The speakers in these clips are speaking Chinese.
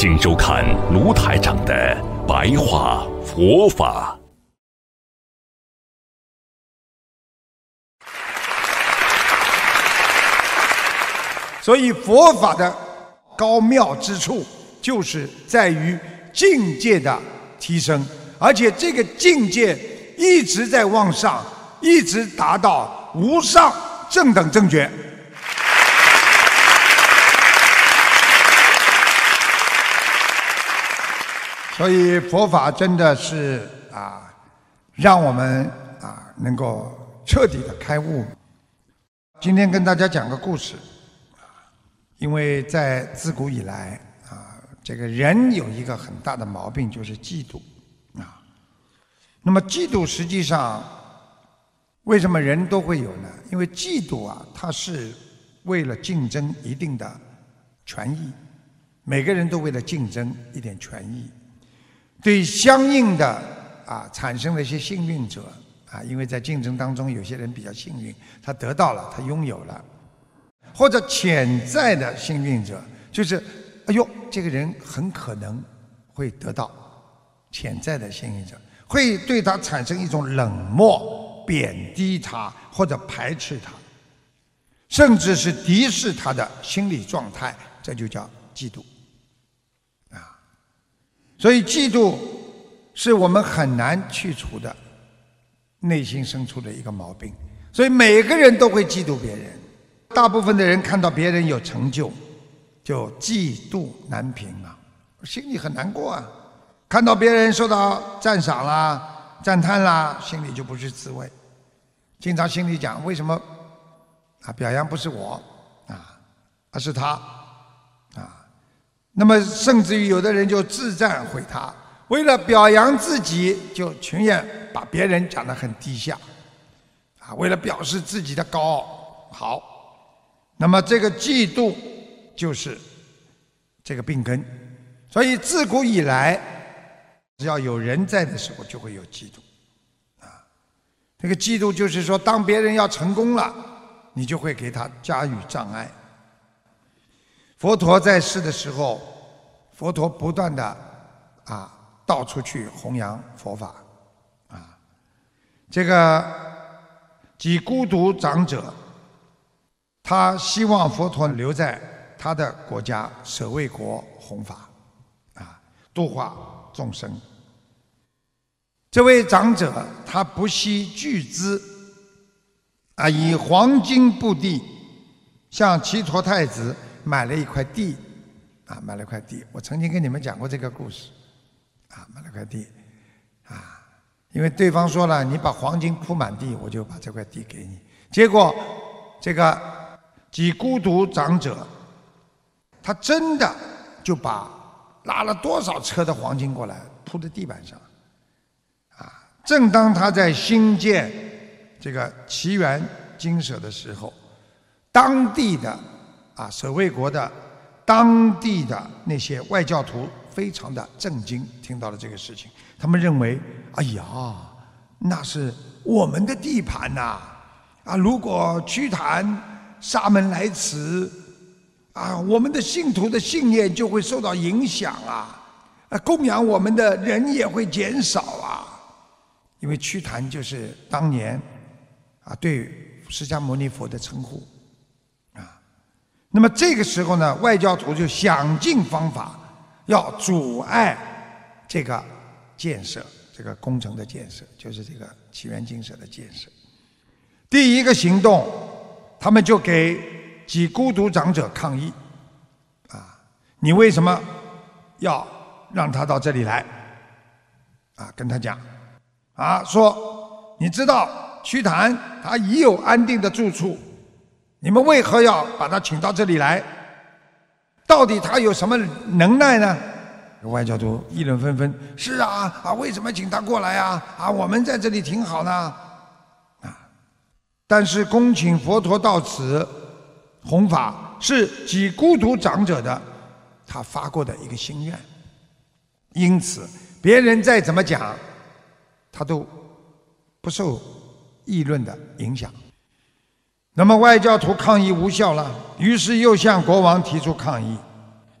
请收看卢台长的白话佛法。所以佛法的高妙之处，就是在于境界的提升，而且这个境界一直在往上，一直达到无上正等正觉。所以佛法真的是啊，让我们啊能够彻底的开悟。今天跟大家讲个故事，啊，因为在自古以来啊，这个人有一个很大的毛病，就是嫉妒啊。那么嫉妒实际上为什么人都会有呢？因为嫉妒啊，它是为了竞争一定的权益，每个人都为了竞争一点权益。对相应的啊产生了一些幸运者啊，因为在竞争当中，有些人比较幸运，他得到了，他拥有了，或者潜在的幸运者，就是哎呦，这个人很可能会得到潜在的幸运者，会对他产生一种冷漠、贬低他或者排斥他，甚至是敌视他的心理状态，这就叫嫉妒。所以，嫉妒是我们很难去除的内心深处的一个毛病。所以，每个人都会嫉妒别人。大部分的人看到别人有成就，就嫉妒难平啊，心里很难过啊。看到别人受到赞赏啦、赞叹啦，心里就不是滋味。经常心里讲：为什么啊？表扬不是我啊，而是他。那么，甚至于有的人就自赞毁他，为了表扬自己，就情愿把别人讲得很低下，啊，为了表示自己的高傲。好，那么这个嫉妒就是这个病根，所以自古以来，只要有人在的时候，就会有嫉妒，啊，这个嫉妒就是说，当别人要成功了，你就会给他加以障碍。佛陀在世的时候，佛陀不断的啊到处去弘扬佛法，啊，这个几孤独长者，他希望佛陀留在他的国家舍卫国弘法，啊，度化众生。这位长者他不惜巨资，啊，以黄金布地向齐陀太子。买了一块地，啊，买了块地。我曾经跟你们讲过这个故事，啊，买了块地，啊，因为对方说了，你把黄金铺满地，我就把这块地给你。结果，这个几孤独长者，他真的就把拉了多少车的黄金过来铺在地板上，啊，正当他在兴建这个奇缘精舍的时候，当地的。啊，舍卫国的当地的那些外教徒非常的震惊，听到了这个事情，他们认为，哎呀，那是我们的地盘呐！啊，如果屈檀沙门来此，啊，我们的信徒的信念就会受到影响啊，啊，供养我们的人也会减少啊，因为屈檀就是当年啊对释迦牟尼佛的称呼。那么这个时候呢，外教徒就想尽方法要阻碍这个建设、这个工程的建设，就是这个起源精舍的建设。第一个行动，他们就给几孤独长者抗议：啊，你为什么要让他到这里来？啊，跟他讲，啊，说你知道瞿昙他已有安定的住处。你们为何要把他请到这里来？到底他有什么能耐呢？外教徒议论纷纷：“是啊，啊，为什么请他过来啊？啊，我们在这里挺好呢。”啊，但是恭请佛陀到此弘法，是几孤独长者的他发过的一个心愿，因此别人再怎么讲，他都不受议论的影响。那么外教徒抗议无效了，于是又向国王提出抗议。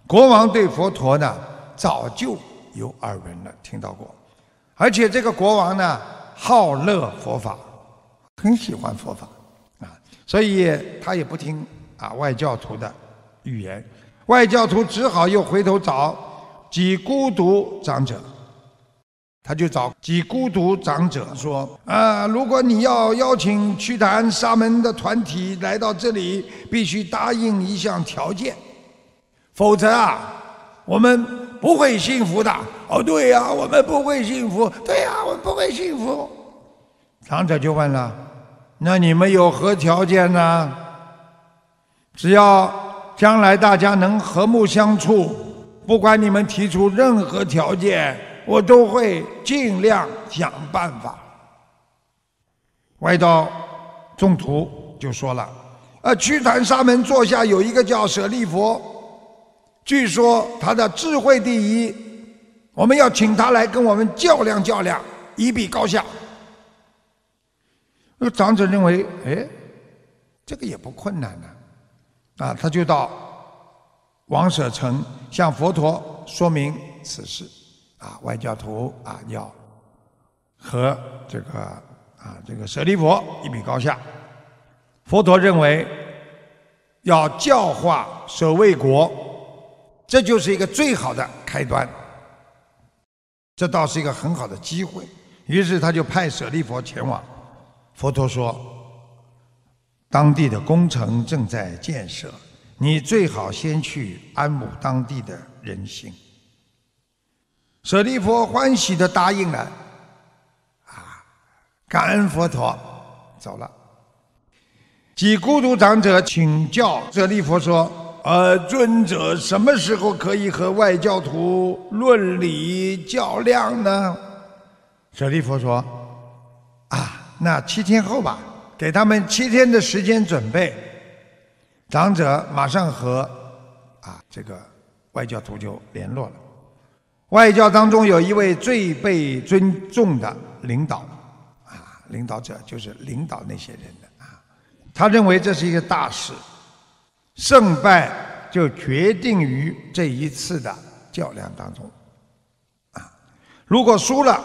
国王对佛陀呢，早就有耳闻了，听到过，而且这个国王呢，好乐佛法，很喜欢佛法，啊，所以他也不听啊外教徒的语言，外教徒只好又回头找几孤独长者。他就找几孤独长者说：“啊，如果你要邀请祛檀沙门的团体来到这里，必须答应一项条件，否则啊，我们不会幸福的。”哦，对呀，我们不会幸福。对呀，我们不会幸福。长者就问了：“那你们有何条件呢？只要将来大家能和睦相处，不管你们提出任何条件。”我都会尽量想办法。外道众徒就说了：“呃，屈檀沙门座下有一个叫舍利佛，据说他的智慧第一，我们要请他来跟我们较量较量，一比高下。”那长者认为：“哎，这个也不困难呢。”啊，他就到王舍城向佛陀说明此事。啊，外教徒啊，要和这个啊这个舍利佛一比高下。佛陀认为要教化舍卫国，这就是一个最好的开端。这倒是一个很好的机会。于是他就派舍利佛前往。佛陀说：“当地的工程正在建设，你最好先去安抚当地的人心。”舍利弗欢喜的答应了，啊，感恩佛陀，走了。几孤独长者请教舍利弗说：“呃，尊者什么时候可以和外教徒论理较量呢？”舍利弗说：“啊，那七天后吧，给他们七天的时间准备。”长者马上和啊这个外教徒就联络了。外教当中有一位最被尊重的领导，啊，领导者就是领导那些人的啊。他认为这是一个大事，胜败就决定于这一次的较量当中，啊，如果输了，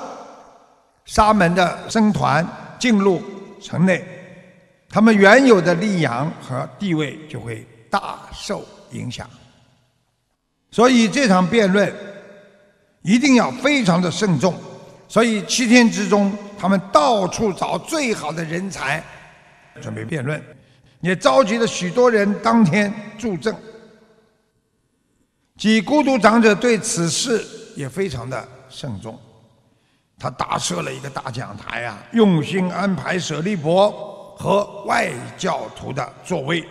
沙门的僧团进入城内，他们原有的力量和地位就会大受影响。所以这场辩论。一定要非常的慎重，所以七天之中，他们到处找最好的人才，准备辩论，也召集了许多人当天助阵。几孤独长者对此事也非常的慎重，他搭设了一个大讲台啊，用心安排舍利佛和外教徒的座位，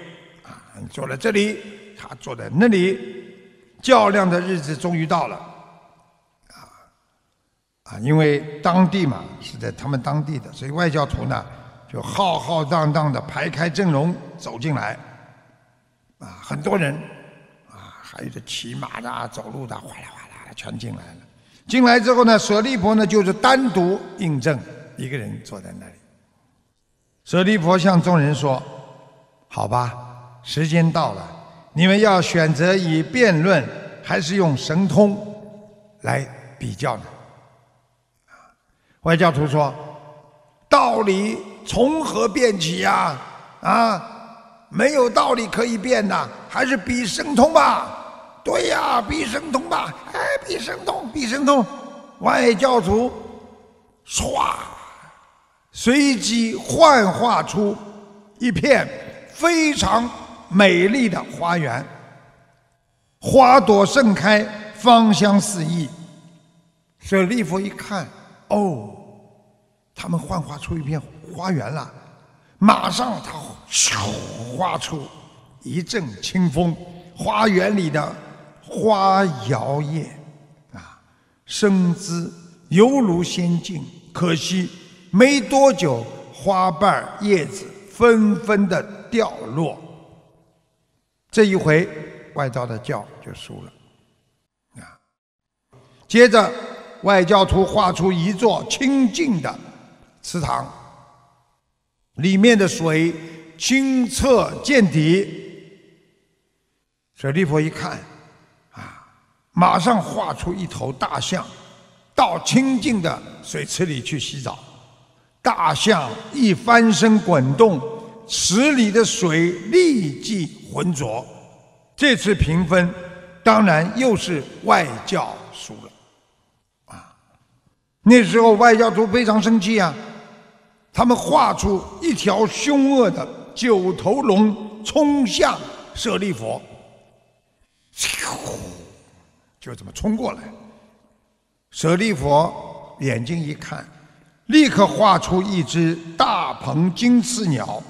啊，坐在这里，他坐在那里，较量的日子终于到了。啊，因为当地嘛是在他们当地的，所以外教徒呢就浩浩荡荡的排开阵容走进来，啊，很多人，啊，还有这骑马的、走路的，哗啦哗啦的全进来了。进来之后呢，舍利婆呢就是单独应证，一个人坐在那里。舍利婆向众人说：“好吧，时间到了，你们要选择以辩论还是用神通来比较呢？”外教徒说：“道理从何辩起呀？啊，没有道理可以辩的，还是比神通吧。对呀，比神通吧。哎，比神通，比神通。外教徒唰，随即幻化出一片非常美丽的花园，花朵盛开，芳香四溢。舍利弗一看。”哦，他们幻化出一片花园了，马上他咻画出一阵清风，花园里的花摇曳，啊，身姿犹如仙境，可惜没多久，花瓣叶子纷纷的掉落。这一回，外道的教就输了。啊，接着外教徒画出一座清净的祠堂，里面的水清澈见底。舍利弗一看，啊，马上画出一头大象，到清净的水池里去洗澡。大象一翻身滚动，池里的水立即浑浊。这次评分，当然又是外教输了。那时候外教徒非常生气啊，他们画出一条凶恶的九头龙冲向舍利弗。就这么冲过来，舍利弗眼睛一看，立刻画出一只大鹏金翅鸟，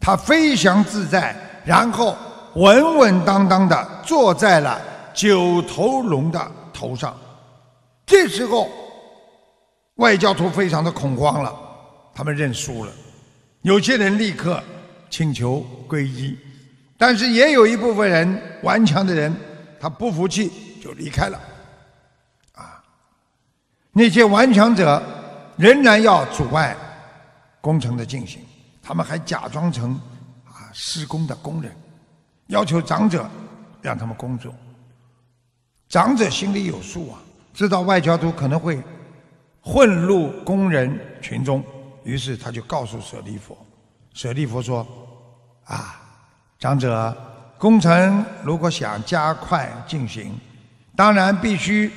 它飞翔自在，然后稳稳当当的坐在了九头龙的头上。这时候，外教徒非常的恐慌了，他们认输了，有些人立刻请求皈依。但是也有一部分人顽强的人，他不服气就离开了，啊，那些顽强者仍然要阻碍工程的进行，他们还假装成啊施工的工人，要求长者让他们工作。长者心里有数啊，知道外交徒可能会混入工人群中，于是他就告诉舍利弗，舍利弗说，啊。长者，工程如果想加快进行，当然必须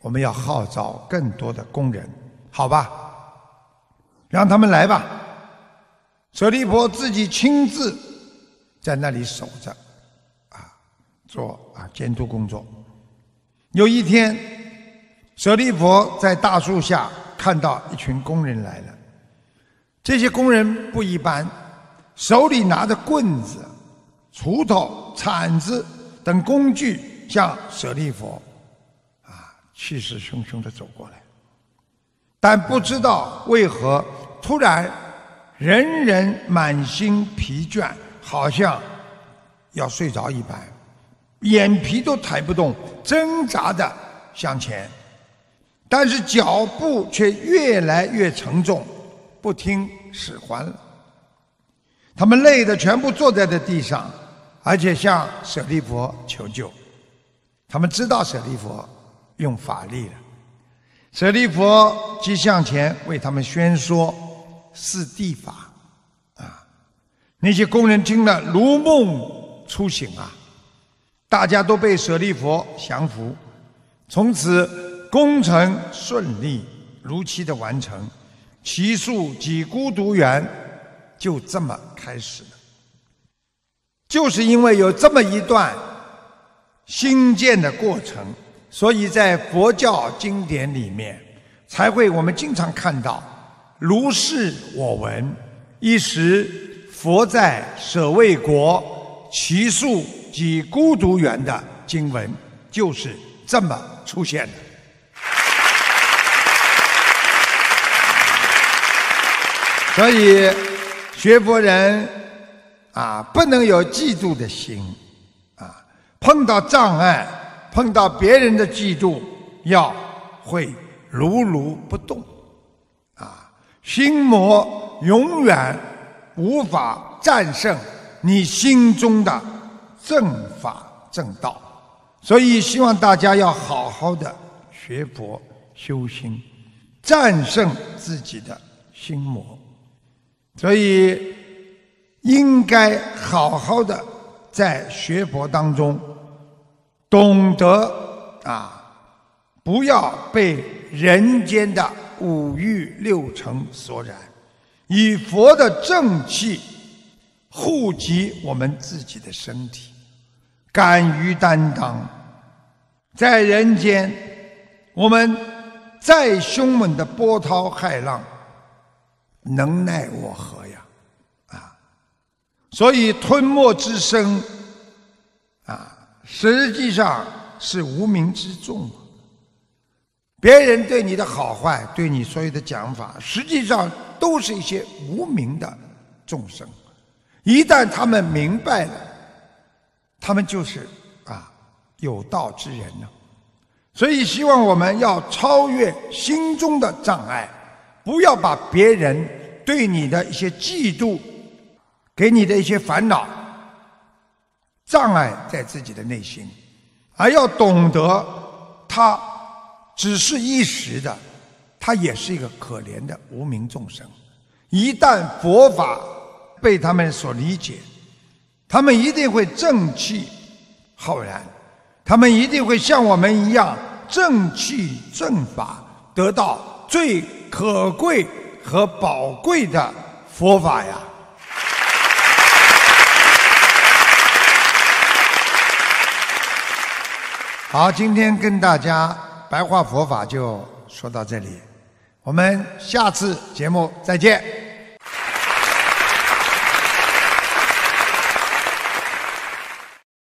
我们要号召更多的工人，好吧？让他们来吧。舍利弗自己亲自在那里守着，啊，做啊监督工作。有一天，舍利弗在大树下看到一群工人来了，这些工人不一般。手里拿着棍子、锄头、铲子等工具，向舍利弗啊气势汹汹的走过来。但不知道为何，突然人人满心疲倦，好像要睡着一般，眼皮都抬不动，挣扎的向前，但是脚步却越来越沉重，不听使唤了。他们累得全部坐在了地上，而且向舍利佛求救。他们知道舍利佛用法力了，舍利佛即向前为他们宣说四谛法。啊，那些工人听了如梦初醒啊，大家都被舍利佛降服，从此工程顺利如期的完成，其数及孤独园。就这么开始了，就是因为有这么一段新建的过程，所以在佛教经典里面才会我们经常看到“如是我闻，一时佛在舍卫国，其数即孤独园”的经文，就是这么出现的。所以。学佛人啊，不能有嫉妒的心啊！碰到障碍，碰到别人的嫉妒，要会如如不动啊！心魔永远无法战胜你心中的正法正道，所以希望大家要好好的学佛修心，战胜自己的心魔。所以，应该好好的在学佛当中，懂得啊，不要被人间的五欲六尘所染，以佛的正气护及我们自己的身体，敢于担当，在人间，我们再凶猛的波涛骇浪。能奈我何呀？啊，所以吞没之声啊，实际上是无名之众。别人对你的好坏，对你所有的讲法，实际上都是一些无名的众生。一旦他们明白了，他们就是啊有道之人呢。所以，希望我们要超越心中的障碍，不要把别人对你的一些嫉妒，给你的一些烦恼障碍在自己的内心，而要懂得他。只是一时的，他也是一个可怜的无名众生。一旦佛法被他们所理解，他们一定会正气浩然，他们一定会像我们一样正气正法，得到最可贵和宝贵的佛法呀！好，今天跟大家。白话佛法就说到这里，我们下次节目再见。